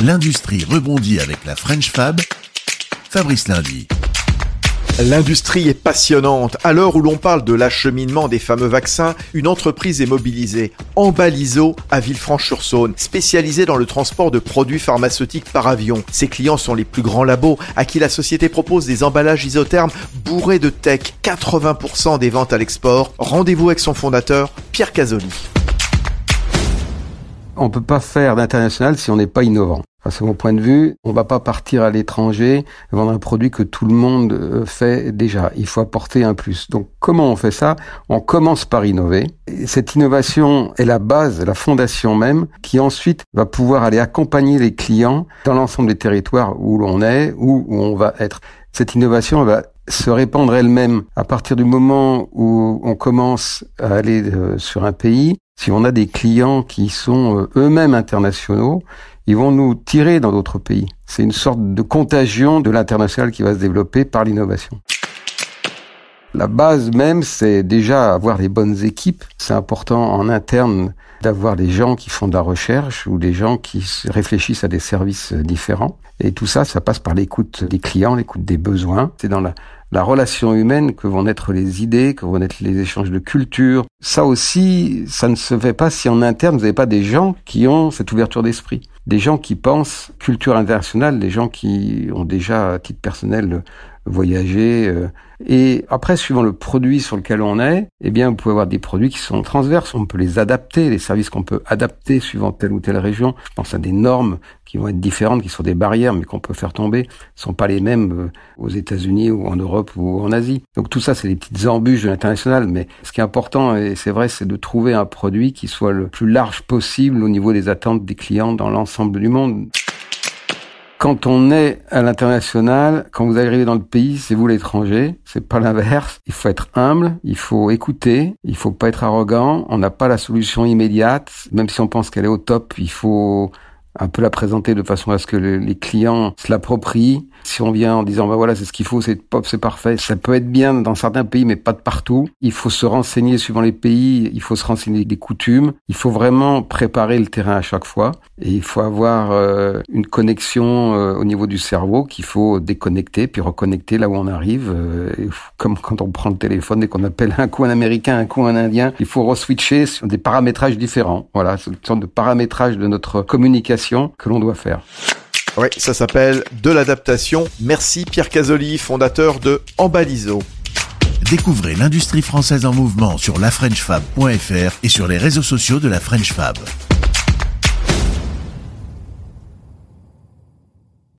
L'industrie rebondit avec la French Fab. Fabrice Lundi. L'industrie est passionnante. À l'heure où l'on parle de l'acheminement des fameux vaccins, une entreprise est mobilisée, Embaliso, à Villefranche-sur-Saône, spécialisée dans le transport de produits pharmaceutiques par avion. Ses clients sont les plus grands labos, à qui la société propose des emballages isothermes bourrés de tech, 80% des ventes à l'export. Rendez-vous avec son fondateur, Pierre Casoli. On peut pas faire d'international si on n'est pas innovant. C'est mon point de vue. On va pas partir à l'étranger vendre un produit que tout le monde euh, fait déjà. Il faut apporter un plus. Donc, comment on fait ça? On commence par innover. cette innovation est la base, la fondation même, qui ensuite va pouvoir aller accompagner les clients dans l'ensemble des territoires où l'on est, ou où on va être. Cette innovation va se répandre elle-même à partir du moment où on commence à aller euh, sur un pays. Si on a des clients qui sont euh, eux-mêmes internationaux, ils vont nous tirer dans d'autres pays. C'est une sorte de contagion de l'international qui va se développer par l'innovation. La base même, c'est déjà avoir des bonnes équipes. C'est important en interne d'avoir des gens qui font de la recherche ou des gens qui réfléchissent à des services différents. Et tout ça, ça passe par l'écoute des clients, l'écoute des besoins. C'est dans la, la relation humaine que vont naître les idées, que vont naître les échanges de culture. Ça aussi, ça ne se fait pas si en interne vous n'avez pas des gens qui ont cette ouverture d'esprit. Des gens qui pensent culture internationale, des gens qui ont déjà, à titre personnel, voyager. Euh, et après, suivant le produit sur lequel on est, eh bien, vous pouvez avoir des produits qui sont transverses. On peut les adapter, les services qu'on peut adapter suivant telle ou telle région. Je pense à des normes qui vont être différentes, qui sont des barrières, mais qu'on peut faire tomber, ne sont pas les mêmes euh, aux États-Unis ou en Europe ou en Asie. Donc tout ça, c'est des petites embûches de l'international. Mais ce qui est important, et c'est vrai, c'est de trouver un produit qui soit le plus large possible au niveau des attentes des clients dans l'ensemble du monde. Quand on est à l'international, quand vous arrivez dans le pays, c'est vous l'étranger, c'est pas l'inverse. Il faut être humble, il faut écouter, il faut pas être arrogant. On n'a pas la solution immédiate, même si on pense qu'elle est au top, il faut un peu la présenter de façon à ce que les clients se l'approprient. Si on vient en disant bah voilà c'est ce qu'il faut, c'est pop, c'est parfait, ça peut être bien dans certains pays mais pas de partout. Il faut se renseigner suivant les pays, il faut se renseigner des coutumes, il faut vraiment préparer le terrain à chaque fois et il faut avoir euh, une connexion euh, au niveau du cerveau qu'il faut déconnecter puis reconnecter là où on arrive. Euh, comme quand on prend le téléphone et qu'on appelle un coup un américain, un coup un indien, il faut reswitcher sur des paramétrages différents. Voilà, c'est une sorte de paramétrage de notre communication que l'on doit faire. Oui, ça s'appelle de l'adaptation. Merci Pierre Casoli, fondateur de Embaliso. Découvrez l'industrie française en mouvement sur lafrenchfab.fr et sur les réseaux sociaux de la French Fab.